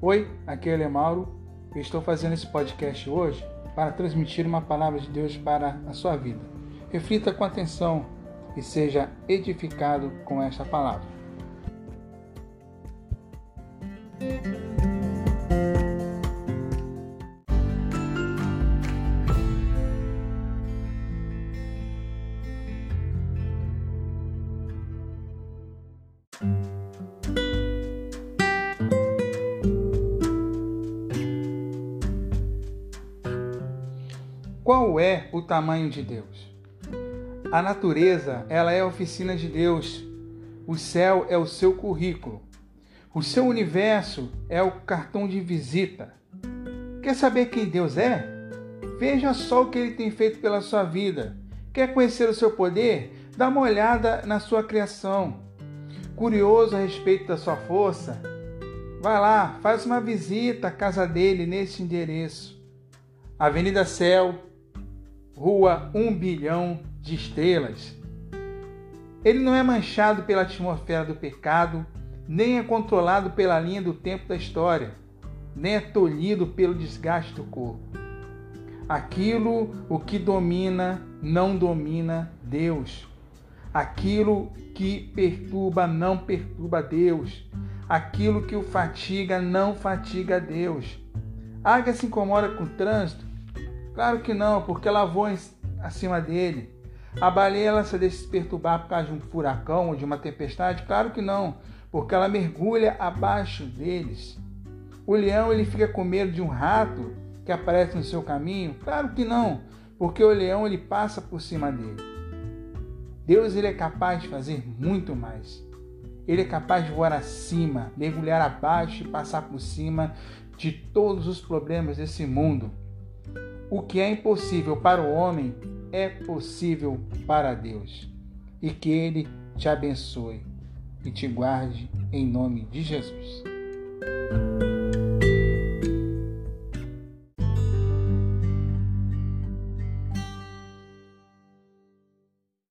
Oi, aqui é o Mauro. Eu estou fazendo esse podcast hoje para transmitir uma palavra de Deus para a sua vida. Reflita com atenção e seja edificado com esta palavra. Qual é o tamanho de Deus? A natureza, ela é a oficina de Deus. O céu é o seu currículo. O seu universo é o cartão de visita. Quer saber quem Deus é? Veja só o que ele tem feito pela sua vida. Quer conhecer o seu poder? Dá uma olhada na sua criação. Curioso a respeito da sua força? Vai lá, faz uma visita à casa dele nesse endereço. Avenida Céu, Rua 1 bilhão de estrelas. Ele não é manchado pela atmosfera do pecado, nem é controlado pela linha do tempo da história, nem é tolhido pelo desgaste do corpo. Aquilo o que domina não domina Deus. Aquilo que perturba não perturba Deus. Aquilo que o fatiga não fatiga Deus. Águia se incomoda com o trânsito? Claro que não, porque ela voa acima dele. A baleia ela se deixa se perturbar por causa de um furacão ou de uma tempestade? Claro que não, porque ela mergulha abaixo deles. O leão ele fica com medo de um rato que aparece no seu caminho? Claro que não, porque o leão ele passa por cima dele. Deus ele é capaz de fazer muito mais. Ele é capaz de voar acima, mergulhar abaixo e passar por cima de todos os problemas desse mundo. O que é impossível para o homem é possível para Deus. E que Ele te abençoe e te guarde em nome de Jesus.